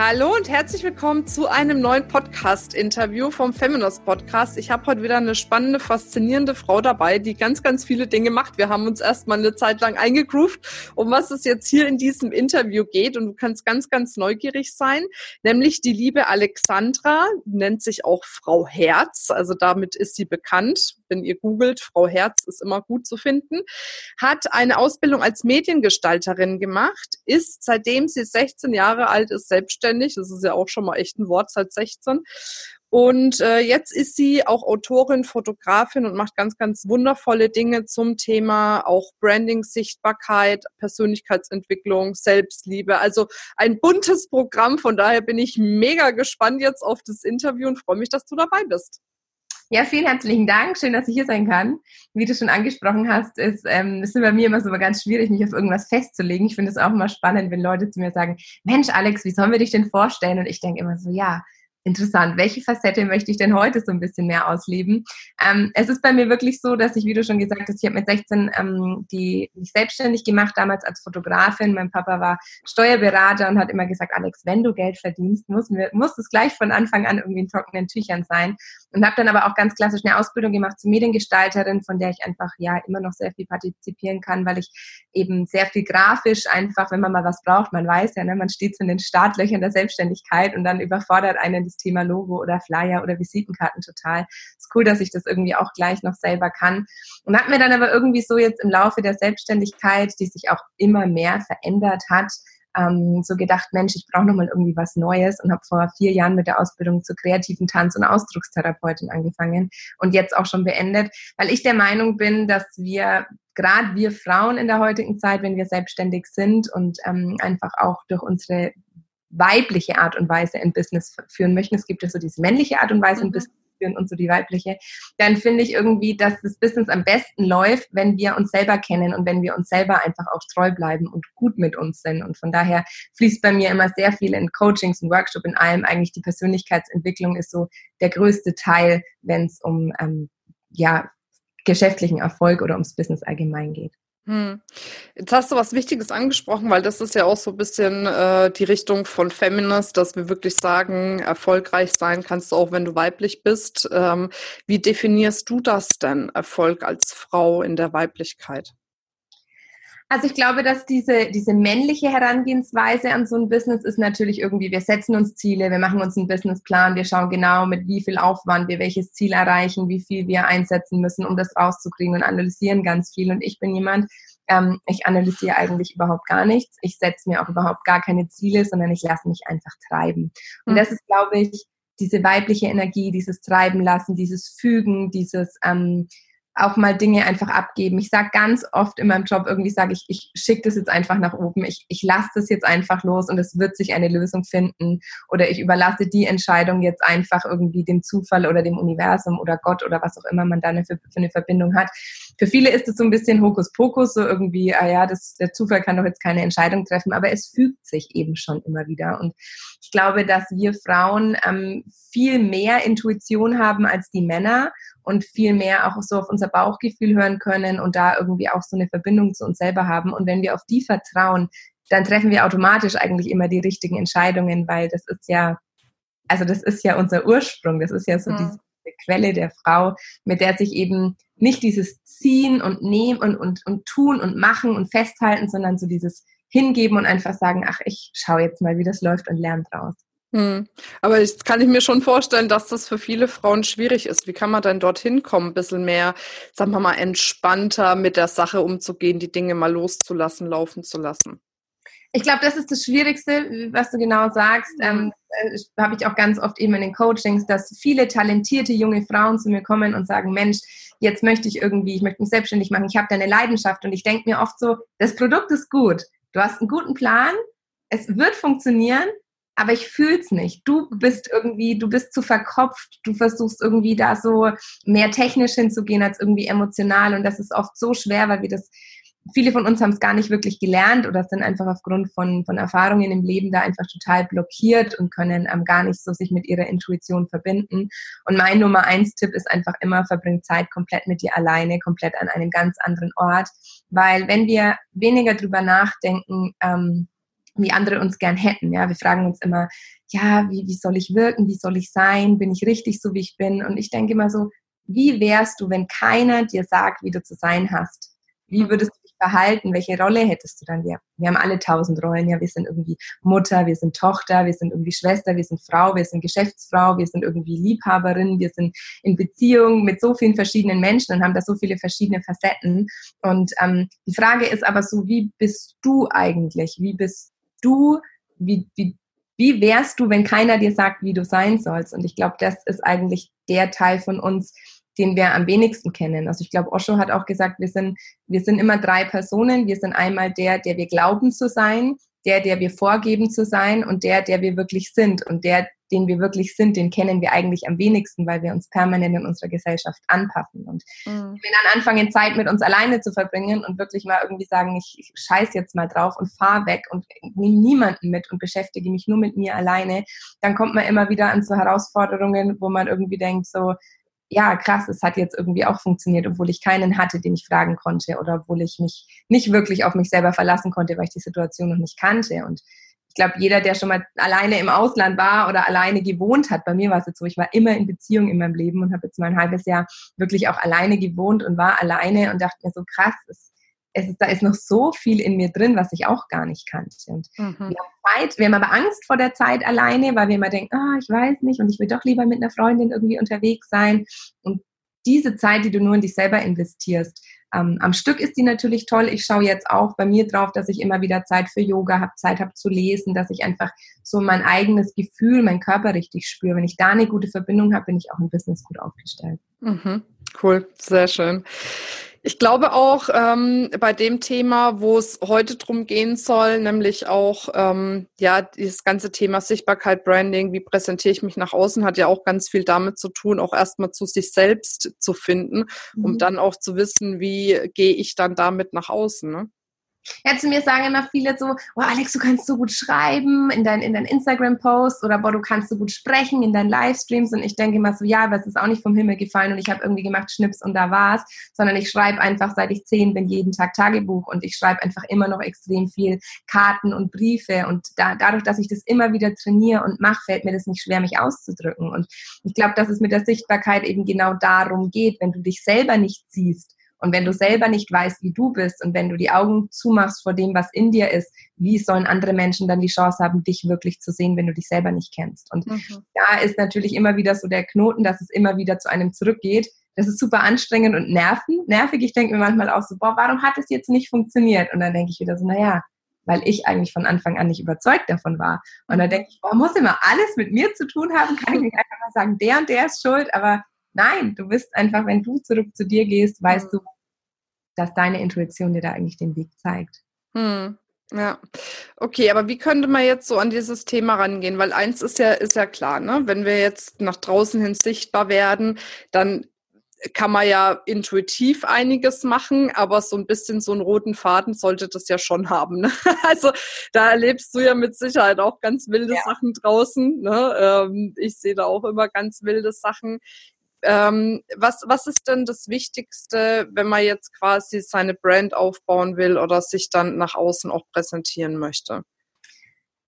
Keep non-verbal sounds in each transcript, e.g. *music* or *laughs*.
Hallo und herzlich willkommen zu einem neuen Podcast-Interview vom Feminist Podcast. Ich habe heute wieder eine spannende, faszinierende Frau dabei, die ganz, ganz viele Dinge macht. Wir haben uns erstmal eine Zeit lang eingegroovt, um was es jetzt hier in diesem Interview geht. Und du kannst ganz, ganz neugierig sein. Nämlich die liebe Alexandra, nennt sich auch Frau Herz. Also damit ist sie bekannt. Wenn ihr googelt, Frau Herz ist immer gut zu finden. Hat eine Ausbildung als Mediengestalterin gemacht, ist seitdem sie 16 Jahre alt ist, selbstständig. Das ist ja auch schon mal echt ein Wort seit 16. Und äh, jetzt ist sie auch Autorin, Fotografin und macht ganz, ganz wundervolle Dinge zum Thema auch Branding, Sichtbarkeit, Persönlichkeitsentwicklung, Selbstliebe. Also ein buntes Programm. Von daher bin ich mega gespannt jetzt auf das Interview und freue mich, dass du dabei bist. Ja, vielen herzlichen Dank. Schön, dass ich hier sein kann. Wie du schon angesprochen hast, ist ähm, ist bei mir immer so ganz schwierig, mich auf irgendwas festzulegen. Ich finde es auch immer spannend, wenn Leute zu mir sagen, Mensch, Alex, wie sollen wir dich denn vorstellen? Und ich denke immer so, ja, interessant. Welche Facette möchte ich denn heute so ein bisschen mehr ausleben? Ähm, es ist bei mir wirklich so, dass ich, wie du schon gesagt hast, ich habe mit 16 ähm, die, mich selbstständig gemacht, damals als Fotografin. Mein Papa war Steuerberater und hat immer gesagt, Alex, wenn du Geld verdienst, muss, muss es gleich von Anfang an irgendwie in trockenen Tüchern sein. Und habe dann aber auch ganz klassisch eine Ausbildung gemacht zur Mediengestalterin, von der ich einfach ja immer noch sehr viel partizipieren kann, weil ich eben sehr viel grafisch einfach, wenn man mal was braucht, man weiß ja, ne, man steht so in den Startlöchern der Selbstständigkeit und dann überfordert einen das Thema Logo oder Flyer oder Visitenkarten total. Ist cool, dass ich das irgendwie auch gleich noch selber kann. Und hat mir dann aber irgendwie so jetzt im Laufe der Selbstständigkeit, die sich auch immer mehr verändert hat, ähm, so gedacht, Mensch, ich brauche nochmal irgendwie was Neues und habe vor vier Jahren mit der Ausbildung zur kreativen Tanz- und Ausdruckstherapeutin angefangen und jetzt auch schon beendet, weil ich der Meinung bin, dass wir gerade wir Frauen in der heutigen Zeit, wenn wir selbstständig sind und ähm, einfach auch durch unsere weibliche Art und Weise ein Business führen möchten. Es gibt ja so diese männliche Art und Weise, ein mhm. Business führen und so die weibliche, dann finde ich irgendwie, dass das Business am besten läuft, wenn wir uns selber kennen und wenn wir uns selber einfach auch treu bleiben und gut mit uns sind. Und von daher fließt bei mir immer sehr viel in Coachings und Workshop in allem. Eigentlich die Persönlichkeitsentwicklung ist so der größte Teil, wenn es um ähm, ja, geschäftlichen Erfolg oder ums Business allgemein geht. Hm. Jetzt hast du was Wichtiges angesprochen, weil das ist ja auch so ein bisschen äh, die Richtung von Feminist, dass wir wirklich sagen, erfolgreich sein kannst du auch, wenn du weiblich bist. Ähm, wie definierst du das denn, Erfolg als Frau in der Weiblichkeit? Also ich glaube, dass diese, diese männliche Herangehensweise an so ein Business ist natürlich irgendwie, wir setzen uns Ziele, wir machen uns einen Businessplan, wir schauen genau, mit wie viel Aufwand wir welches Ziel erreichen, wie viel wir einsetzen müssen, um das rauszukriegen und analysieren ganz viel. Und ich bin jemand, ähm, ich analysiere eigentlich überhaupt gar nichts. Ich setze mir auch überhaupt gar keine Ziele, sondern ich lasse mich einfach treiben. Und mhm. das ist, glaube ich, diese weibliche Energie, dieses Treiben lassen, dieses Fügen, dieses ähm, auch mal Dinge einfach abgeben. Ich sage ganz oft in meinem Job irgendwie, sage ich, ich schicke das jetzt einfach nach oben, ich, ich lasse das jetzt einfach los und es wird sich eine Lösung finden oder ich überlasse die Entscheidung jetzt einfach irgendwie dem Zufall oder dem Universum oder Gott oder was auch immer man da für, für eine Verbindung hat. Für viele ist es so ein bisschen Hokuspokus, so irgendwie, ah ja, das, der Zufall kann doch jetzt keine Entscheidung treffen, aber es fügt sich eben schon immer wieder. Und ich glaube, dass wir Frauen ähm, viel mehr Intuition haben als die Männer und viel mehr auch so auf unser Bauchgefühl hören können und da irgendwie auch so eine Verbindung zu uns selber haben. Und wenn wir auf die vertrauen, dann treffen wir automatisch eigentlich immer die richtigen Entscheidungen, weil das ist ja, also das ist ja unser Ursprung, das ist ja so mhm. Diese Quelle der Frau, mit der sich eben nicht dieses Ziehen und Nehmen und, und, und Tun und Machen und Festhalten, sondern so dieses Hingeben und einfach sagen, ach, ich schaue jetzt mal, wie das läuft und lerne draus. Hm. Aber jetzt kann ich mir schon vorstellen, dass das für viele Frauen schwierig ist. Wie kann man denn dorthin kommen, ein bisschen mehr, sagen wir mal, entspannter mit der Sache umzugehen, die Dinge mal loszulassen, laufen zu lassen? Ich glaube, das ist das Schwierigste, was du genau sagst. Ähm, äh, Habe ich auch ganz oft eben in den Coachings, dass viele talentierte junge Frauen zu mir kommen und sagen, Mensch, jetzt möchte ich irgendwie, ich möchte mich selbstständig machen, ich habe da eine Leidenschaft. Und ich denke mir oft so, das Produkt ist gut, du hast einen guten Plan, es wird funktionieren, aber ich fühl's nicht. Du bist irgendwie, du bist zu verkopft, du versuchst irgendwie da so mehr technisch hinzugehen als irgendwie emotional. Und das ist oft so schwer, weil wir das viele von uns haben es gar nicht wirklich gelernt oder sind einfach aufgrund von, von Erfahrungen im Leben da einfach total blockiert und können ähm, gar nicht so sich mit ihrer Intuition verbinden. Und mein Nummer eins Tipp ist einfach immer, verbring Zeit komplett mit dir alleine, komplett an einem ganz anderen Ort. Weil wenn wir weniger drüber nachdenken, ähm, wie andere uns gern hätten, ja, wir fragen uns immer, ja, wie, wie soll ich wirken, wie soll ich sein, bin ich richtig so, wie ich bin? Und ich denke immer so, wie wärst du, wenn keiner dir sagt, wie du zu sein hast? Wie mhm. würdest du verhalten? Welche Rolle hättest du dann? Wir, wir haben alle tausend Rollen. Ja, wir sind irgendwie Mutter, wir sind Tochter, wir sind irgendwie Schwester, wir sind Frau, wir sind Geschäftsfrau, wir sind irgendwie Liebhaberin, wir sind in Beziehung mit so vielen verschiedenen Menschen und haben da so viele verschiedene Facetten. Und ähm, die Frage ist aber so, wie bist du eigentlich? Wie bist du? Wie, wie, wie wärst du, wenn keiner dir sagt, wie du sein sollst? Und ich glaube, das ist eigentlich der Teil von uns, den wir am wenigsten kennen. Also ich glaube, Osho hat auch gesagt, wir sind, wir sind immer drei Personen. Wir sind einmal der, der wir glauben zu sein, der, der wir vorgeben zu sein und der, der wir wirklich sind. Und der, den wir wirklich sind, den kennen wir eigentlich am wenigsten, weil wir uns permanent in unserer Gesellschaft anpassen. Und mhm. wenn wir dann anfangen, Zeit mit uns alleine zu verbringen und wirklich mal irgendwie sagen, ich, ich scheiß jetzt mal drauf und fahr weg und nehme niemanden mit und beschäftige mich nur mit mir alleine, dann kommt man immer wieder an so Herausforderungen, wo man irgendwie denkt, so, ja, krass, es hat jetzt irgendwie auch funktioniert, obwohl ich keinen hatte, den ich fragen konnte oder obwohl ich mich nicht wirklich auf mich selber verlassen konnte, weil ich die Situation noch nicht kannte. Und ich glaube, jeder, der schon mal alleine im Ausland war oder alleine gewohnt hat, bei mir war es jetzt so, ich war immer in Beziehung in meinem Leben und habe jetzt mal ein halbes Jahr wirklich auch alleine gewohnt und war alleine und dachte mir so, krass, es es ist, da ist noch so viel in mir drin, was ich auch gar nicht kannte. Und mhm. wir haben Zeit, wir haben aber Angst vor der Zeit alleine, weil wir immer denken, ah, ich weiß nicht und ich will doch lieber mit einer Freundin irgendwie unterwegs sein. Und diese Zeit, die du nur in dich selber investierst, ähm, am Stück ist die natürlich toll. Ich schaue jetzt auch bei mir drauf, dass ich immer wieder Zeit für Yoga habe, Zeit habe zu lesen, dass ich einfach so mein eigenes Gefühl, meinen Körper richtig spüre. Wenn ich da eine gute Verbindung habe, bin ich auch im Business gut aufgestellt. Mhm. Cool, sehr schön. Ich glaube auch ähm, bei dem Thema, wo es heute drum gehen soll, nämlich auch ähm, ja dieses ganze Thema Sichtbarkeit, Branding, wie präsentiere ich mich nach außen, hat ja auch ganz viel damit zu tun, auch erstmal zu sich selbst zu finden, mhm. um dann auch zu wissen, wie gehe ich dann damit nach außen. Ne? Ja, zu mir sagen immer viele so, oh Alex, du kannst so gut schreiben in deinen in dein Instagram-Post oder boah, du kannst so gut sprechen in deinen Livestreams. Und ich denke immer so, ja, aber es ist auch nicht vom Himmel gefallen und ich habe irgendwie gemacht Schnips und da war's, sondern ich schreibe einfach, seit ich zehn bin, jeden Tag Tagebuch und ich schreibe einfach immer noch extrem viel Karten und Briefe. Und da, dadurch, dass ich das immer wieder trainiere und mache, fällt mir das nicht schwer, mich auszudrücken. Und ich glaube, dass es mit der Sichtbarkeit eben genau darum geht, wenn du dich selber nicht siehst, und wenn du selber nicht weißt, wie du bist und wenn du die Augen zumachst vor dem, was in dir ist, wie sollen andere Menschen dann die Chance haben, dich wirklich zu sehen, wenn du dich selber nicht kennst? Und mhm. da ist natürlich immer wieder so der Knoten, dass es immer wieder zu einem zurückgeht. Das ist super anstrengend und nerven, nervig. Ich denke mir manchmal auch so, boah, warum hat es jetzt nicht funktioniert? Und dann denke ich wieder so, naja, weil ich eigentlich von Anfang an nicht überzeugt davon war. Und dann denke ich, boah, muss immer alles mit mir zu tun haben? Kann ich nicht einfach mal sagen, der und der ist schuld, aber Nein, du bist einfach, wenn du zurück zu dir gehst, weißt mhm. du, dass deine Intuition dir da eigentlich den Weg zeigt. Hm. Ja, okay, aber wie könnte man jetzt so an dieses Thema rangehen? Weil eins ist ja, ist ja klar, ne? Wenn wir jetzt nach draußen hin sichtbar werden, dann kann man ja intuitiv einiges machen, aber so ein bisschen so einen roten Faden sollte das ja schon haben. Ne? *laughs* Also da erlebst du ja mit Sicherheit auch ganz wilde ja. Sachen draußen. Ne? Ähm, ich sehe da auch immer ganz wilde Sachen. Ähm, was, was ist denn das Wichtigste, wenn man jetzt quasi seine Brand aufbauen will oder sich dann nach außen auch präsentieren möchte?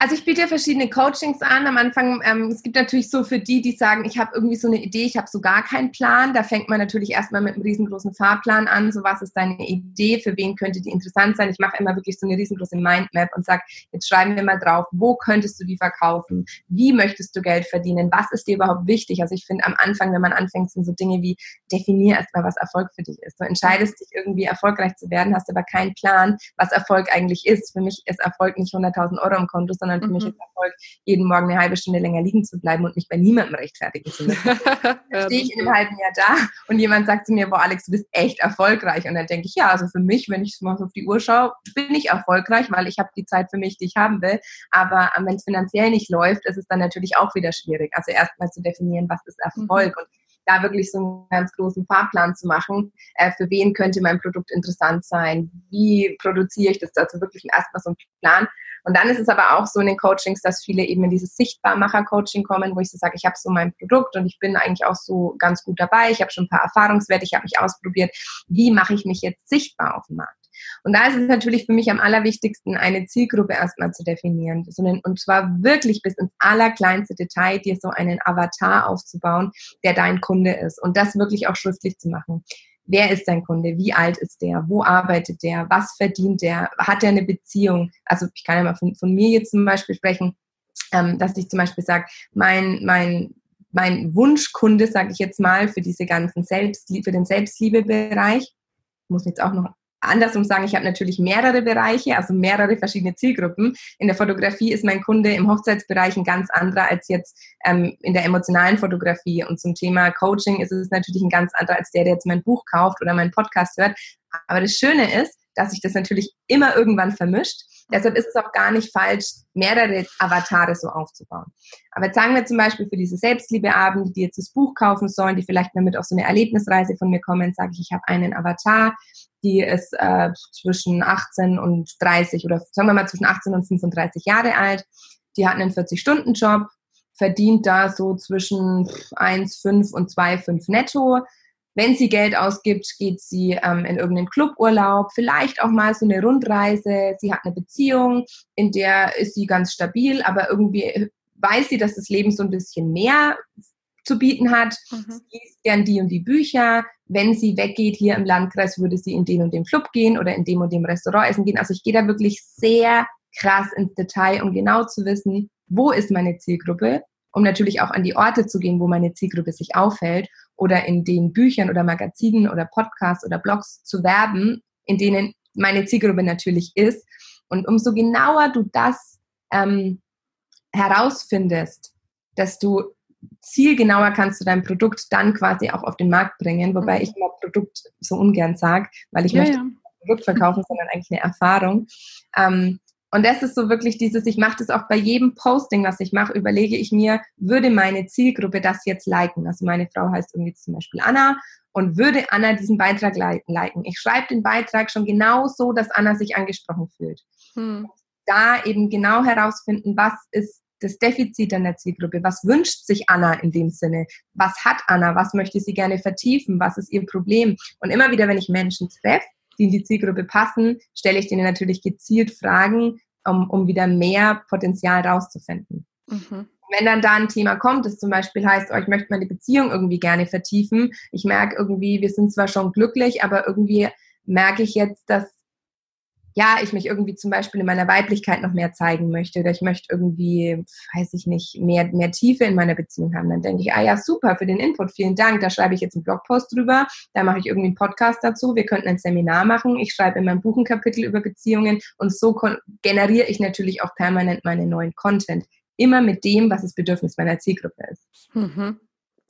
Also ich biete ja verschiedene Coachings an. Am Anfang, ähm, es gibt natürlich so für die, die sagen, ich habe irgendwie so eine Idee, ich habe so gar keinen Plan. Da fängt man natürlich erstmal mit einem riesengroßen Fahrplan an. So was ist deine Idee, für wen könnte die interessant sein? Ich mache immer wirklich so eine riesengroße Mindmap und sage, jetzt schreiben wir mal drauf, wo könntest du die verkaufen? Wie möchtest du Geld verdienen? Was ist dir überhaupt wichtig? Also ich finde am Anfang, wenn man anfängt, sind so Dinge wie, definier erstmal, was Erfolg für dich ist. Du entscheidest dich irgendwie erfolgreich zu werden, hast aber keinen Plan, was Erfolg eigentlich ist. Für mich ist Erfolg nicht 100.000 Euro im Konto, sondern sondern für mhm. mich ist Erfolg, jeden Morgen eine halbe Stunde länger liegen zu bleiben und mich bei niemandem rechtfertigen zu müssen. *laughs* dann stehe ich in einem halben Jahr da und jemand sagt zu mir, boah Alex, du bist echt erfolgreich. Und dann denke ich, ja, also für mich, wenn ich mal so auf die Uhr schaue, bin ich erfolgreich, weil ich habe die Zeit für mich, die ich haben will. Aber ähm, wenn es finanziell nicht läuft, ist es dann natürlich auch wieder schwierig. Also erstmal zu definieren, was ist Erfolg. Mhm. Und da wirklich so einen ganz großen Fahrplan zu machen, äh, für wen könnte mein Produkt interessant sein, wie produziere ich das, also wirklich erstmal so ein Plan. Und dann ist es aber auch so in den Coachings, dass viele eben in dieses Sichtbarmacher-Coaching kommen, wo ich so sage, ich habe so mein Produkt und ich bin eigentlich auch so ganz gut dabei, ich habe schon ein paar Erfahrungswerte, ich habe mich ausprobiert, wie mache ich mich jetzt sichtbar auf dem Markt? Und da ist es natürlich für mich am allerwichtigsten, eine Zielgruppe erstmal zu definieren. Und zwar wirklich bis ins allerkleinste Detail, dir so einen Avatar aufzubauen, der dein Kunde ist. Und das wirklich auch schriftlich zu machen. Wer ist dein Kunde? Wie alt ist der? Wo arbeitet der? Was verdient der? Hat er eine Beziehung? Also ich kann ja mal von, von mir jetzt zum Beispiel sprechen, ähm, dass ich zum Beispiel sage, mein, mein mein Wunschkunde, sage ich jetzt mal, für diese ganzen Selbstlie für den Selbstliebebereich, muss jetzt auch noch andersrum sagen, ich habe natürlich mehrere Bereiche, also mehrere verschiedene Zielgruppen. In der Fotografie ist mein Kunde im Hochzeitsbereich ein ganz anderer als jetzt ähm, in der emotionalen Fotografie. Und zum Thema Coaching ist es natürlich ein ganz anderer als der, der jetzt mein Buch kauft oder meinen Podcast hört. Aber das Schöne ist, dass sich das natürlich immer irgendwann vermischt. Deshalb ist es auch gar nicht falsch, mehrere Avatare so aufzubauen. Aber jetzt sagen wir zum Beispiel für diese Selbstliebeabende, die jetzt das Buch kaufen sollen, die vielleicht mal mit auf so eine Erlebnisreise von mir kommen, sage ich, ich habe einen Avatar, die ist äh, zwischen 18 und 30 oder sagen wir mal zwischen 18 und 35 Jahre alt. Die hat einen 40-Stunden-Job, verdient da so zwischen 1,5 und 2,5 netto. Wenn sie Geld ausgibt, geht sie ähm, in irgendeinen Cluburlaub, vielleicht auch mal so eine Rundreise. Sie hat eine Beziehung, in der ist sie ganz stabil, aber irgendwie weiß sie, dass das Leben so ein bisschen mehr zu bieten hat. Mhm. Sie liest gern die und die Bücher. Wenn sie weggeht hier im Landkreis, würde sie in den und dem Club gehen oder in dem und dem Restaurant essen gehen. Also ich gehe da wirklich sehr krass ins Detail, um genau zu wissen, wo ist meine Zielgruppe, um natürlich auch an die Orte zu gehen, wo meine Zielgruppe sich aufhält oder in den Büchern oder Magazinen oder Podcasts oder Blogs zu werben, in denen meine Zielgruppe natürlich ist. Und umso genauer du das ähm, herausfindest, desto zielgenauer kannst du dein Produkt dann quasi auch auf den Markt bringen, wobei mhm. ich immer Produkt so ungern sage, weil ich ja, möchte ja. ein Produkt verkaufen, sondern eigentlich eine Erfahrung. Ähm, und das ist so wirklich dieses, ich mache das auch bei jedem Posting, was ich mache, überlege ich mir, würde meine Zielgruppe das jetzt liken? Also meine Frau heißt irgendwie zum Beispiel Anna und würde Anna diesen Beitrag liken? Ich schreibe den Beitrag schon genau so, dass Anna sich angesprochen fühlt. Hm. Da eben genau herausfinden, was ist das Defizit an der Zielgruppe? Was wünscht sich Anna in dem Sinne? Was hat Anna? Was möchte sie gerne vertiefen? Was ist ihr Problem? Und immer wieder, wenn ich Menschen treffe, die in die Zielgruppe passen, stelle ich denen natürlich gezielt Fragen, um, um wieder mehr Potenzial rauszufinden. Mhm. Wenn dann da ein Thema kommt, das zum Beispiel heißt, oh, ich möchte meine Beziehung irgendwie gerne vertiefen, ich merke irgendwie, wir sind zwar schon glücklich, aber irgendwie merke ich jetzt, dass ja, ich mich irgendwie zum Beispiel in meiner Weiblichkeit noch mehr zeigen möchte oder ich möchte irgendwie, weiß ich nicht, mehr, mehr Tiefe in meiner Beziehung haben, dann denke ich, ah ja, super für den Input, vielen Dank, da schreibe ich jetzt einen Blogpost drüber, da mache ich irgendwie einen Podcast dazu, wir könnten ein Seminar machen, ich schreibe in meinem Buch ein Kapitel über Beziehungen und so generiere ich natürlich auch permanent meinen neuen Content. Immer mit dem, was das Bedürfnis meiner Zielgruppe ist. Mhm.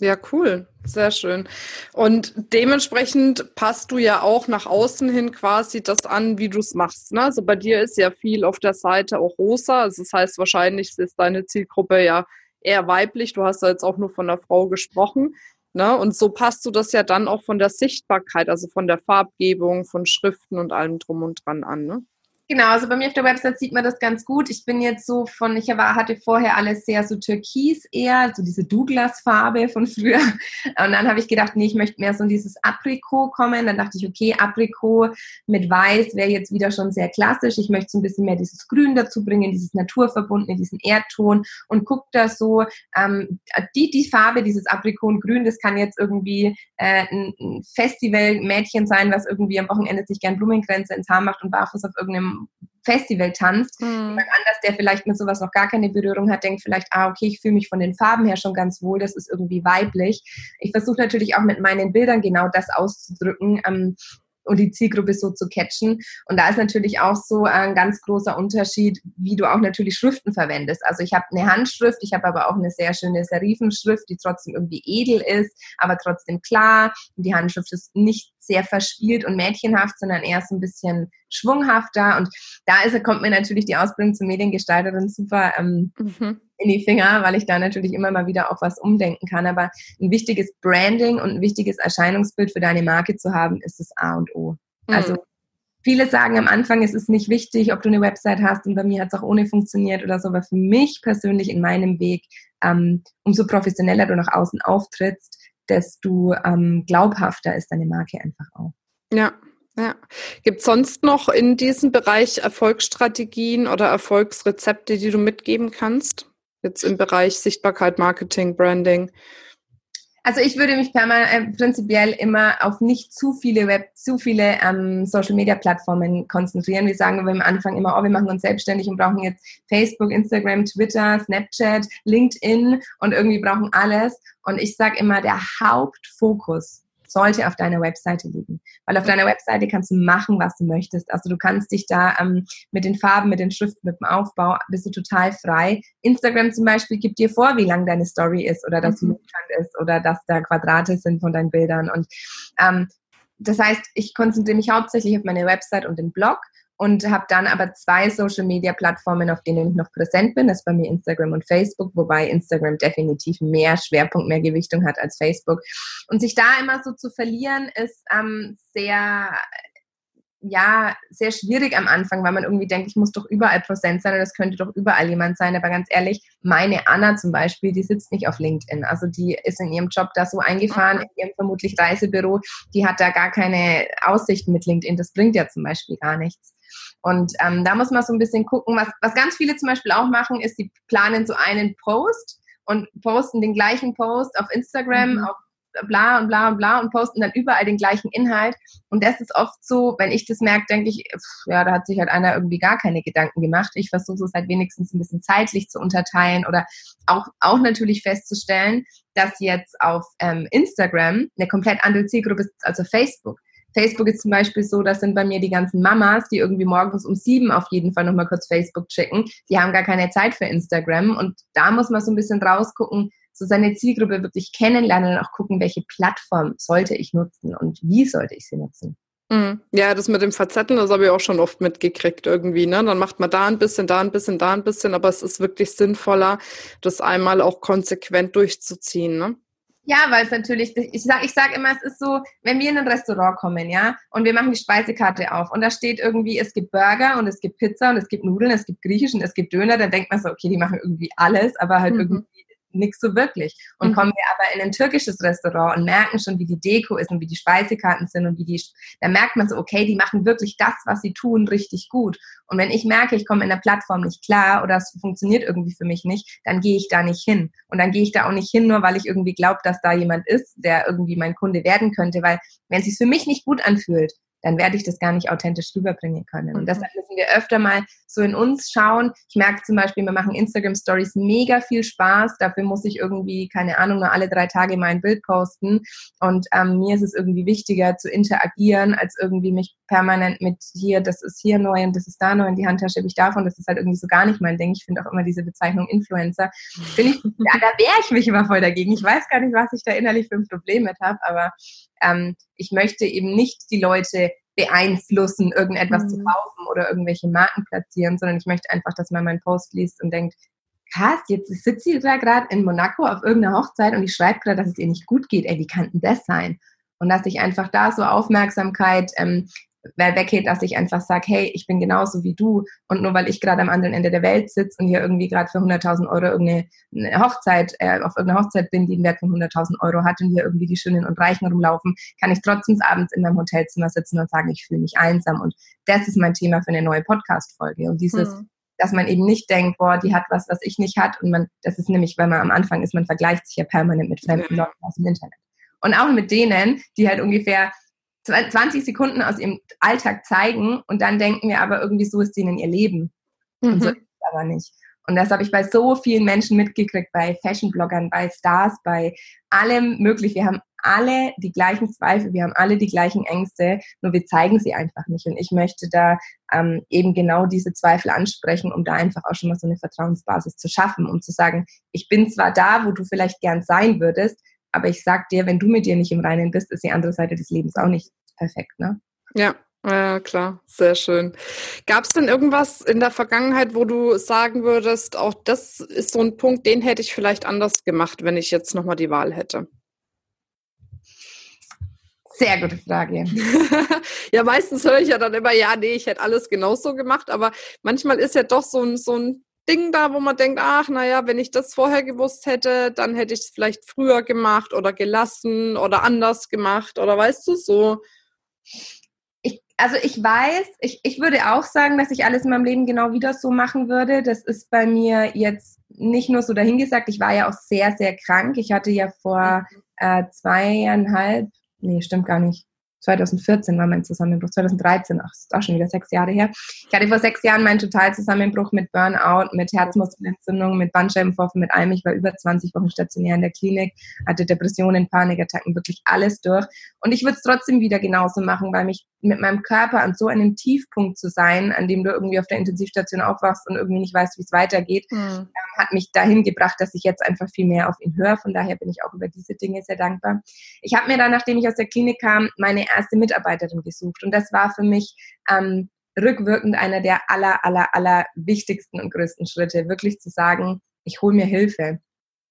Ja, cool. Sehr schön. Und dementsprechend passt du ja auch nach außen hin quasi das an, wie du es machst. Ne? Also bei dir ist ja viel auf der Seite auch rosa. Also das heißt, wahrscheinlich ist deine Zielgruppe ja eher weiblich. Du hast ja jetzt auch nur von der Frau gesprochen. Ne? Und so passt du das ja dann auch von der Sichtbarkeit, also von der Farbgebung, von Schriften und allem drum und dran an. Ne? Genau, also bei mir auf der Website sieht man das ganz gut. Ich bin jetzt so von, ich hatte vorher alles sehr so türkis eher, so diese Douglas-Farbe von früher. *laughs* Und dann habe ich gedacht, nee, ich möchte mehr so in dieses Aprikot kommen. Dann dachte ich, okay, Aprikot mit Weiß wäre jetzt wieder schon sehr klassisch. Ich möchte so ein bisschen mehr dieses Grün dazu bringen, dieses Naturverbundene, diesen Erdton und guck da so, ähm, die, die Farbe, dieses Aprikot und Grün, das kann jetzt irgendwie äh, ein Festivalmädchen sein, was irgendwie am Wochenende sich gern Blumenkränze ins Haar macht und barfuß auf irgendeinem Festival tanzt. Mhm. Jemand anders, der vielleicht mit sowas noch gar keine Berührung hat, denkt vielleicht, ah, okay, ich fühle mich von den Farben her schon ganz wohl, das ist irgendwie weiblich. Ich versuche natürlich auch mit meinen Bildern genau das auszudrücken. Ähm, und die Zielgruppe so zu catchen. Und da ist natürlich auch so ein ganz großer Unterschied, wie du auch natürlich Schriften verwendest. Also ich habe eine Handschrift, ich habe aber auch eine sehr schöne Serifenschrift, die trotzdem irgendwie edel ist, aber trotzdem klar. Und die Handschrift ist nicht sehr verspielt und mädchenhaft, sondern eher so ein bisschen schwunghafter. Und da ist, kommt mir natürlich die Ausbildung zur Mediengestalterin super ähm, mhm. in die Finger, weil ich da natürlich immer mal wieder auch was umdenken kann. Aber ein wichtiges Branding und ein wichtiges Erscheinungsbild für deine Marke zu haben, ist das A und O. Mhm. Also Viele sagen am Anfang, es ist nicht wichtig, ob du eine Website hast und bei mir hat es auch ohne funktioniert oder so, aber für mich persönlich in meinem Weg, ähm, umso professioneller du nach außen auftrittst, desto ähm, glaubhafter ist deine Marke einfach auch. Ja, ja. Gibt es sonst noch in diesem Bereich Erfolgsstrategien oder Erfolgsrezepte, die du mitgeben kannst? Jetzt im Bereich Sichtbarkeit, Marketing, Branding? Also ich würde mich äh, prinzipiell immer auf nicht zu viele Web, zu viele ähm, Social Media Plattformen konzentrieren. Wir sagen aber am Anfang immer, oh, wir machen uns selbstständig und brauchen jetzt Facebook, Instagram, Twitter, Snapchat, LinkedIn und irgendwie brauchen alles. Und ich sage immer, der Hauptfokus sollte auf deiner Webseite liegen. Weil auf deiner Webseite kannst du machen, was du möchtest. Also du kannst dich da ähm, mit den Farben, mit den Schriften, mit dem Aufbau, bist du total frei. Instagram zum Beispiel gibt dir vor, wie lang deine Story ist oder dass mhm. sie ist oder dass da Quadrate sind von deinen Bildern. Und ähm, das heißt, ich konzentriere mich hauptsächlich auf meine Website und den Blog und habe dann aber zwei Social Media Plattformen, auf denen ich noch präsent bin. Das ist bei mir Instagram und Facebook, wobei Instagram definitiv mehr Schwerpunkt, mehr Gewichtung hat als Facebook. Und sich da immer so zu verlieren, ist ähm, sehr ja, sehr schwierig am Anfang, weil man irgendwie denkt, ich muss doch überall präsent sein und das könnte doch überall jemand sein. Aber ganz ehrlich, meine Anna zum Beispiel, die sitzt nicht auf LinkedIn. Also die ist in ihrem Job da so eingefahren, mhm. in ihrem vermutlich Reisebüro, die hat da gar keine Aussichten mit LinkedIn. Das bringt ja zum Beispiel gar nichts. Und ähm, da muss man so ein bisschen gucken. Was, was ganz viele zum Beispiel auch machen, ist, die planen so einen Post und posten den gleichen Post auf Instagram, mhm. auf bla und bla und bla und posten dann überall den gleichen Inhalt. Und das ist oft so, wenn ich das merke, denke ich, pff, ja, da hat sich halt einer irgendwie gar keine Gedanken gemacht. Ich versuche es halt wenigstens ein bisschen zeitlich zu unterteilen oder auch, auch natürlich festzustellen, dass jetzt auf ähm, Instagram eine komplett andere Zielgruppe ist als auf Facebook. Facebook ist zum Beispiel so, das sind bei mir die ganzen Mamas, die irgendwie morgens um sieben auf jeden Fall nochmal kurz Facebook checken. Die haben gar keine Zeit für Instagram. Und da muss man so ein bisschen rausgucken, so seine Zielgruppe wirklich kennenlernen und auch gucken, welche Plattform sollte ich nutzen und wie sollte ich sie nutzen. Mhm. Ja, das mit dem Verzetteln, das habe ich auch schon oft mitgekriegt irgendwie. Ne? Dann macht man da ein bisschen, da ein bisschen, da ein bisschen, aber es ist wirklich sinnvoller, das einmal auch konsequent durchzuziehen. Ne? Ja, weil es natürlich, ich sage ich sag immer, es ist so, wenn wir in ein Restaurant kommen, ja, und wir machen die Speisekarte auf und da steht irgendwie, es gibt Burger und es gibt Pizza und es gibt Nudeln, es gibt Griechisch und es gibt Döner, dann denkt man so, okay, die machen irgendwie alles, aber halt mhm. irgendwie nichts so wirklich. Und mhm. kommen wir aber in ein türkisches Restaurant und merken schon, wie die Deko ist und wie die Speisekarten sind und wie die, da merkt man so, okay, die machen wirklich das, was sie tun, richtig gut. Und wenn ich merke, ich komme in der Plattform nicht klar oder es funktioniert irgendwie für mich nicht, dann gehe ich da nicht hin. Und dann gehe ich da auch nicht hin, nur weil ich irgendwie glaube, dass da jemand ist, der irgendwie mein Kunde werden könnte, weil wenn es sich für mich nicht gut anfühlt, dann werde ich das gar nicht authentisch rüberbringen können. Und mhm. deshalb müssen wir öfter mal so in uns schauen. Ich merke zum Beispiel, wir machen Instagram Stories mega viel Spaß. Dafür muss ich irgendwie, keine Ahnung, nur alle drei Tage mein Bild posten. Und ähm, mir ist es irgendwie wichtiger zu interagieren, als irgendwie mich permanent mit hier, das ist hier neu und das ist da neu in die Handtasche habe ich davon. Das ist halt irgendwie so gar nicht mein Ding. Ich finde auch immer diese Bezeichnung Influencer. Finde ich, *laughs* da wehre ich mich immer voll dagegen. Ich weiß gar nicht, was ich da innerlich für ein Problem mit habe, aber ähm, ich möchte eben nicht die Leute beeinflussen, irgendetwas mhm. zu kaufen oder irgendwelche Marken platzieren, sondern ich möchte einfach, dass man meinen Post liest und denkt, krass, jetzt sitzt sie da gerade in Monaco auf irgendeiner Hochzeit und ich schreibe gerade, dass es ihr nicht gut geht. Ey, wie kann denn das sein? Und dass ich einfach da so Aufmerksamkeit ähm, weggeht, dass ich einfach sage, hey, ich bin genauso wie du. Und nur weil ich gerade am anderen Ende der Welt sitze und hier irgendwie gerade für 100.000 Euro irgendeine Hochzeit, äh, auf irgendeiner Hochzeit bin, die einen Wert von 100.000 Euro hat und hier irgendwie die Schönen und Reichen rumlaufen, kann ich trotzdem abends in meinem Hotelzimmer sitzen und sagen, ich fühle mich einsam. Und das ist mein Thema für eine neue Podcast-Folge. Und dieses hm. dass man eben nicht denkt, boah, die hat was, was ich nicht hat. Und man, das ist nämlich, weil man am Anfang ist, man vergleicht sich ja permanent mit fremden Leuten aus dem Internet. Und auch mit denen, die halt ungefähr 20 Sekunden aus ihrem Alltag zeigen und dann denken wir aber irgendwie, so ist ihnen ihr Leben. Mhm. Und so mhm. ist es aber nicht. Und das habe ich bei so vielen Menschen mitgekriegt, bei Fashion-Bloggern, bei Stars, bei allem möglich. Wir haben alle die gleichen Zweifel, wir haben alle die gleichen Ängste, nur wir zeigen sie einfach nicht. Und ich möchte da ähm, eben genau diese Zweifel ansprechen, um da einfach auch schon mal so eine Vertrauensbasis zu schaffen, um zu sagen, ich bin zwar da, wo du vielleicht gern sein würdest, aber ich sag dir, wenn du mit dir nicht im Reinen bist, ist die andere Seite des Lebens auch nicht perfekt, ne? Ja, ja, klar, sehr schön. Gab es denn irgendwas in der Vergangenheit, wo du sagen würdest, auch das ist so ein Punkt, den hätte ich vielleicht anders gemacht, wenn ich jetzt nochmal die Wahl hätte? Sehr gute Frage. *laughs* ja, meistens höre ich ja dann immer, ja, nee, ich hätte alles genauso gemacht, aber manchmal ist ja doch so ein, so ein Ding da, wo man denkt, ach, naja, wenn ich das vorher gewusst hätte, dann hätte ich es vielleicht früher gemacht oder gelassen oder anders gemacht oder weißt du so also ich weiß, ich, ich würde auch sagen, dass ich alles in meinem Leben genau wieder so machen würde. Das ist bei mir jetzt nicht nur so dahingesagt. Ich war ja auch sehr, sehr krank. Ich hatte ja vor mhm. äh, zweieinhalb, nee, stimmt gar nicht, 2014 war mein Zusammenbruch, 2013, ach, ist auch schon wieder sechs Jahre her. Ich hatte vor sechs Jahren meinen Totalzusammenbruch mit Burnout, mit Herzmuskelentzündung, mit Bandscheibenvorfall, mit allem. Ich war über 20 Wochen stationär in der Klinik, hatte Depressionen, Panikattacken, wirklich alles durch. Und ich würde es trotzdem wieder genauso machen, weil mich mit meinem Körper an so einem Tiefpunkt zu sein, an dem du irgendwie auf der Intensivstation aufwachst und irgendwie nicht weißt, wie es weitergeht, mhm. hat mich dahin gebracht, dass ich jetzt einfach viel mehr auf ihn höre. Von daher bin ich auch über diese Dinge sehr dankbar. Ich habe mir dann, nachdem ich aus der Klinik kam, meine erste Mitarbeiterin gesucht. Und das war für mich ähm, rückwirkend einer der aller, aller, aller wichtigsten und größten Schritte, wirklich zu sagen, ich hole mir Hilfe.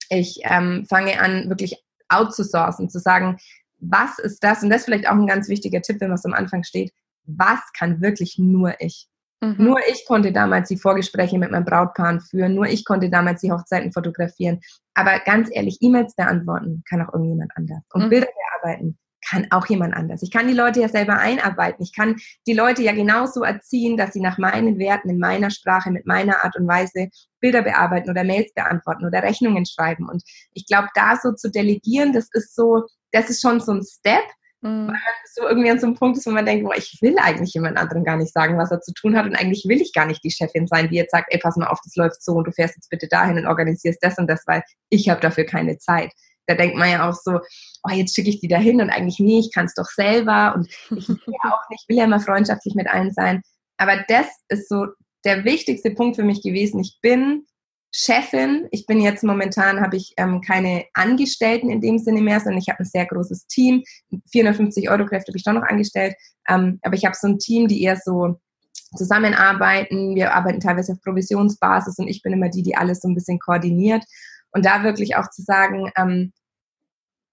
Ich ähm, fange an, wirklich outzusourcen, zu sagen, was ist das? Und das ist vielleicht auch ein ganz wichtiger Tipp, wenn was am Anfang steht. Was kann wirklich nur ich? Mhm. Nur ich konnte damals die Vorgespräche mit meinem Brautpaar führen. Nur ich konnte damals die Hochzeiten fotografieren. Aber ganz ehrlich, E-Mails beantworten kann auch irgendjemand anders. Und mhm. Bilder bearbeiten kann auch jemand anders. Ich kann die Leute ja selber einarbeiten. Ich kann die Leute ja genauso erziehen, dass sie nach meinen Werten, in meiner Sprache, mit meiner Art und Weise Bilder bearbeiten oder Mails beantworten oder Rechnungen schreiben. Und ich glaube, da so zu delegieren, das ist so, das ist schon so ein Step, mhm. weil man so irgendwie an so einem Punkt ist, wo man denkt, boah, ich will eigentlich jemand anderem gar nicht sagen, was er zu tun hat und eigentlich will ich gar nicht die Chefin sein, die jetzt sagt, ey, pass mal auf, das läuft so und du fährst jetzt bitte dahin und organisierst das und das, weil ich habe dafür keine Zeit. Da denkt man ja auch so, oh, jetzt schicke ich die dahin und eigentlich nie, ich kann es doch selber und ich will ja *laughs* auch nicht, will ja immer freundschaftlich mit allen sein. Aber das ist so der wichtigste Punkt für mich gewesen. Ich bin Chefin. Ich bin jetzt momentan, habe ich ähm, keine Angestellten in dem Sinne mehr, sondern ich habe ein sehr großes Team. 450 Euro Kräfte habe ich doch noch angestellt. Ähm, aber ich habe so ein Team, die eher so zusammenarbeiten. Wir arbeiten teilweise auf Provisionsbasis und ich bin immer die, die alles so ein bisschen koordiniert. Und da wirklich auch zu sagen, ähm,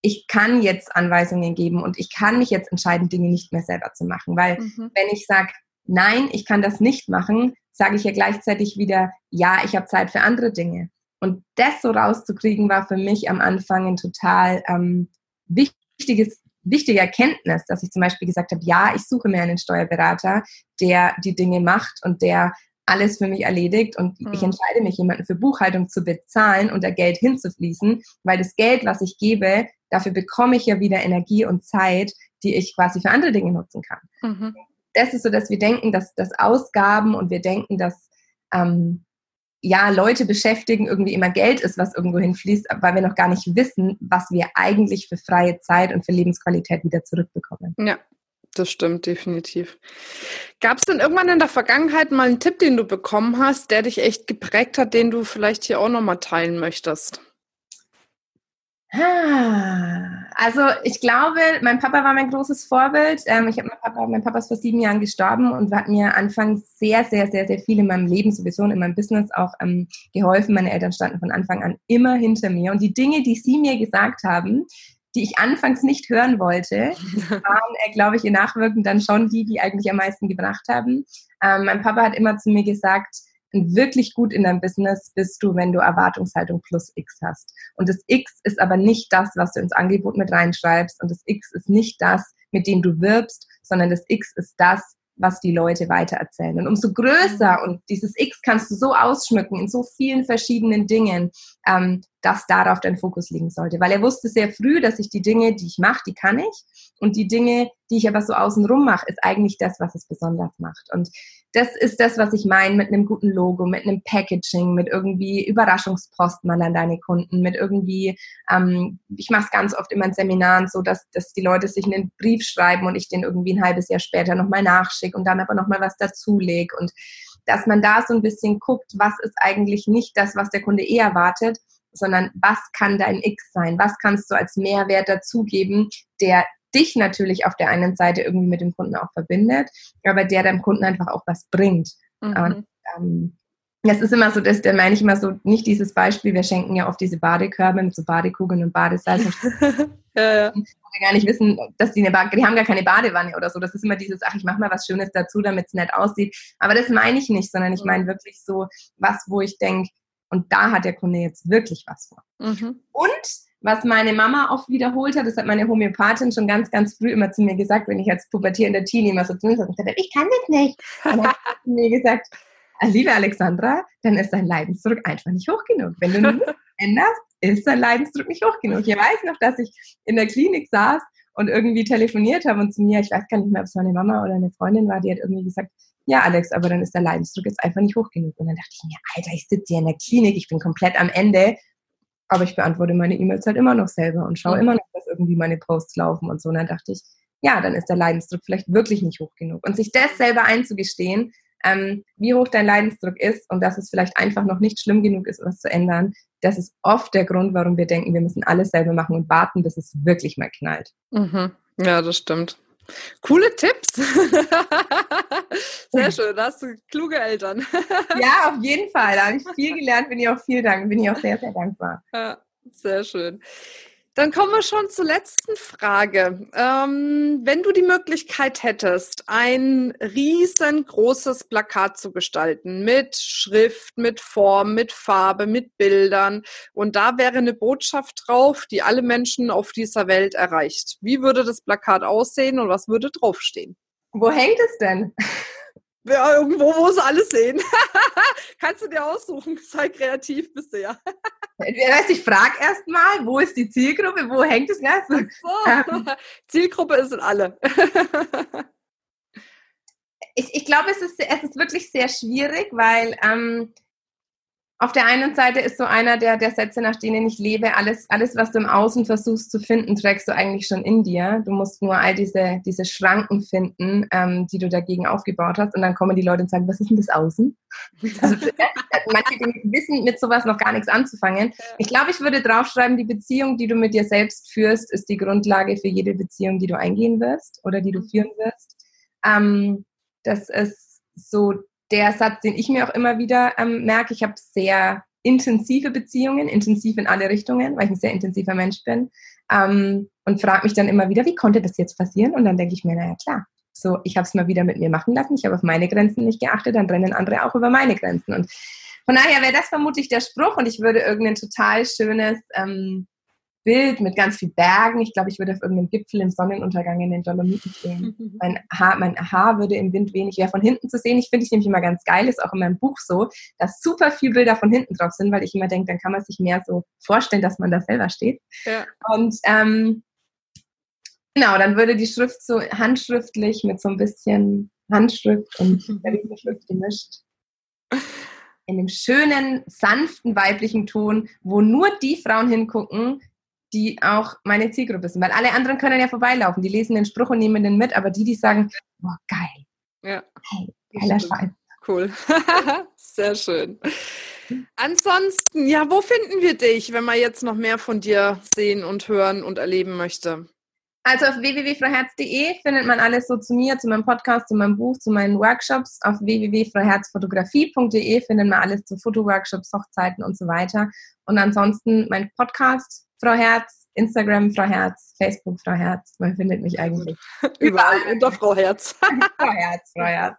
ich kann jetzt Anweisungen geben und ich kann mich jetzt entscheiden, Dinge nicht mehr selber zu machen. Weil mhm. wenn ich sage, nein, ich kann das nicht machen, sage ich ja gleichzeitig wieder, ja, ich habe Zeit für andere Dinge. Und das so rauszukriegen, war für mich am Anfang ein total ähm, wichtiges, wichtige Erkenntnis, dass ich zum Beispiel gesagt habe, ja, ich suche mir einen Steuerberater, der die Dinge macht und der alles für mich erledigt und mhm. ich entscheide mich, jemanden für Buchhaltung zu bezahlen und da Geld hinzufließen, weil das Geld, was ich gebe, dafür bekomme ich ja wieder Energie und Zeit, die ich quasi für andere Dinge nutzen kann. Mhm das ist so, dass wir denken, dass das Ausgaben und wir denken, dass ähm, ja Leute beschäftigen irgendwie immer Geld ist, was irgendwo hinfließt, weil wir noch gar nicht wissen, was wir eigentlich für freie Zeit und für Lebensqualität wieder zurückbekommen. Ja. Das stimmt, definitiv. Gab es denn irgendwann in der Vergangenheit mal einen Tipp, den du bekommen hast, der dich echt geprägt hat, den du vielleicht hier auch nochmal teilen möchtest? Also ich glaube, mein Papa war mein großes Vorbild. Ähm, ich habe mein Papa, mein Papa ist vor sieben Jahren gestorben und hat mir anfangs sehr, sehr, sehr, sehr viel in meinem Leben sowieso und in meinem Business auch ähm, geholfen. Meine Eltern standen von Anfang an immer hinter mir und die Dinge, die sie mir gesagt haben, die ich anfangs nicht hören wollte, *laughs* waren, äh, glaube ich, ihr Nachwirken dann schon die, die eigentlich am meisten gebracht haben. Ähm, mein Papa hat immer zu mir gesagt, wirklich gut in deinem Business bist du, wenn du Erwartungshaltung plus X hast. Und das X ist aber nicht das, was du ins Angebot mit reinschreibst. Und das X ist nicht das, mit dem du wirbst, sondern das X ist das, was die Leute weitererzählen. Und umso größer und dieses X kannst du so ausschmücken in so vielen verschiedenen Dingen, ähm, dass darauf dein Fokus liegen sollte. Weil er wusste sehr früh, dass ich die Dinge, die ich mache, die kann ich. Und die Dinge, die ich aber so außenrum mache, ist eigentlich das, was es besonders macht. Und das ist das, was ich meine mit einem guten Logo, mit einem Packaging, mit irgendwie Überraschungspost mal an deine Kunden, mit irgendwie, ähm, ich mache es ganz oft immer in Seminaren so, dass, dass die Leute sich einen Brief schreiben und ich den irgendwie ein halbes Jahr später nochmal nachschicke und dann aber nochmal was dazulege und dass man da so ein bisschen guckt, was ist eigentlich nicht das, was der Kunde eh erwartet, sondern was kann dein X sein? Was kannst du als Mehrwert dazugeben, der dich natürlich auf der einen Seite irgendwie mit dem Kunden auch verbindet, aber der deinem Kunden einfach auch was bringt. Mhm. Und, ähm, das ist immer so, dass, da meine ich immer so, nicht dieses Beispiel, wir schenken ja oft diese Badekörbe mit so Badekugeln und Badesalz. *laughs* ja, ja. gar nicht wissen, dass die eine Bade, die haben gar keine Badewanne oder so. Das ist immer dieses, ach, ich mache mal was Schönes dazu, damit es nett aussieht. Aber das meine ich nicht, sondern ich mhm. meine wirklich so was, wo ich denke, und da hat der Kunde jetzt wirklich was vor. Mhm. Und was meine Mama oft wiederholt hat, das hat meine Homöopathin schon ganz, ganz früh immer zu mir gesagt, wenn ich als pubertierender Teenie immer so zu mir gesagt habe, ich kann das nicht. Und dann hat sie mir gesagt, liebe Alexandra, dann ist dein Leidensdruck einfach nicht hoch genug. Wenn du nichts *laughs* änderst, ist dein Leidensdruck nicht hoch genug. Ich weiß noch, dass ich in der Klinik saß und irgendwie telefoniert habe und zu mir, ich weiß gar nicht mehr, ob es meine Mama oder eine Freundin war, die hat irgendwie gesagt, ja, Alex, aber dann ist der Leidensdruck jetzt einfach nicht hoch genug. Und dann dachte ich mir, Alter, ich sitze hier in der Klinik, ich bin komplett am Ende aber ich beantworte meine E-Mails halt immer noch selber und schaue mhm. immer noch, dass irgendwie meine Posts laufen und so. Und dann dachte ich, ja, dann ist der Leidensdruck vielleicht wirklich nicht hoch genug. Und sich das selber einzugestehen, ähm, wie hoch dein Leidensdruck ist und dass es vielleicht einfach noch nicht schlimm genug ist, was zu ändern, das ist oft der Grund, warum wir denken, wir müssen alles selber machen und warten, bis es wirklich mal knallt. Mhm. Ja, das stimmt. Coole Tipps. Sehr schön, da hast du kluge Eltern. ja, auf jeden Fall. Da habe ich viel gelernt, bin ich auch viel dank, bin ich auch sehr, sehr dankbar. Ja, sehr schön. Dann kommen wir schon zur letzten Frage. Ähm, wenn du die Möglichkeit hättest, ein riesengroßes Plakat zu gestalten mit Schrift, mit Form, mit Farbe, mit Bildern und da wäre eine Botschaft drauf, die alle Menschen auf dieser Welt erreicht. Wie würde das Plakat aussehen und was würde draufstehen? Wo hängt es denn? Ja, irgendwo, wo sie alles sehen. *laughs* Kannst du dir aussuchen. *laughs* Sei kreativ, bist du ja. ich frage erst mal, wo ist die Zielgruppe, wo hängt es Ganze? So. Ähm. *laughs* Zielgruppe sind alle. ich, ich glaube, es ist, es ist wirklich sehr schwierig, weil ähm, auf der einen Seite ist so einer der, der Sätze, nach denen ich lebe, alles, alles, was du im Außen versuchst zu finden, trägst du eigentlich schon in dir. Du musst nur all diese, diese Schranken finden, ähm, die du dagegen aufgebaut hast. Und dann kommen die Leute und sagen, was ist denn das Außen? *laughs* Also manche wissen mit sowas noch gar nichts anzufangen. Ich glaube, ich würde draufschreiben, die Beziehung, die du mit dir selbst führst, ist die Grundlage für jede Beziehung, die du eingehen wirst oder die du mhm. führen wirst. Ähm, das ist so der Satz, den ich mir auch immer wieder ähm, merke. Ich habe sehr intensive Beziehungen, intensiv in alle Richtungen, weil ich ein sehr intensiver Mensch bin. Ähm, und frage mich dann immer wieder, wie konnte das jetzt passieren? Und dann denke ich mir, naja, klar. So, ich habe es mal wieder mit mir machen lassen, ich habe auf meine Grenzen nicht geachtet, dann rennen andere auch über meine Grenzen. Und von daher wäre das vermutlich der Spruch und ich würde irgendein total schönes ähm, Bild mit ganz viel Bergen. Ich glaube, ich würde auf irgendeinem Gipfel im Sonnenuntergang in den Dolomiten stehen. mein, Haar, mein Haar würde im Wind wenig wäre von hinten zu sehen. Ich finde ich nämlich immer ganz geil, ist auch in meinem Buch so, dass super viele Bilder von hinten drauf sind, weil ich immer denke, dann kann man sich mehr so vorstellen, dass man da selber steht. Ja. Und ähm, genau, dann würde die Schrift so handschriftlich mit so ein bisschen Handschrift und *laughs* Schrift gemischt in einem schönen, sanften weiblichen Ton, wo nur die Frauen hingucken, die auch meine Zielgruppe sind. Weil alle anderen können ja vorbeilaufen, die lesen den Spruch und nehmen den mit, aber die, die sagen, boah, geil. Ja. Hey, geiler Scheiß. Cool. *laughs* Sehr schön. Ansonsten, ja, wo finden wir dich, wenn man jetzt noch mehr von dir sehen und hören und erleben möchte? Also auf www.frauherz.de findet man alles so zu mir, zu meinem Podcast, zu meinem Buch, zu meinen Workshops. Auf www.frauherzfotografie.de findet man alles zu Fotoworkshops, Hochzeiten und so weiter. Und ansonsten mein Podcast Frau Herz, Instagram Frau Herz, Facebook Frau Herz. Man findet mich eigentlich *laughs* überall unter Frau Herz. *laughs* Frau Herz, Frau Herz.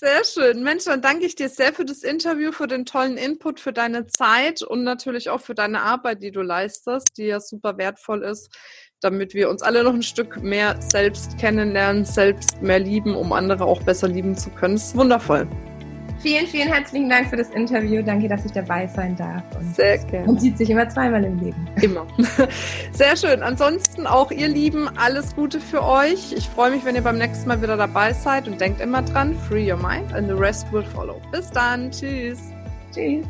Sehr schön. Mensch, dann danke ich dir sehr für das Interview, für den tollen Input, für deine Zeit und natürlich auch für deine Arbeit, die du leistest, die ja super wertvoll ist, damit wir uns alle noch ein Stück mehr selbst kennenlernen, selbst mehr lieben, um andere auch besser lieben zu können. Das ist wundervoll. Vielen, vielen herzlichen Dank für das Interview. Danke, dass ich dabei sein darf. Und Sehr gerne. Man sieht sich immer zweimal im Leben. Immer. *laughs* Sehr schön. Ansonsten auch ihr Lieben, alles Gute für euch. Ich freue mich, wenn ihr beim nächsten Mal wieder dabei seid und denkt immer dran, free your mind and the rest will follow. Bis dann. Tschüss. Tschüss.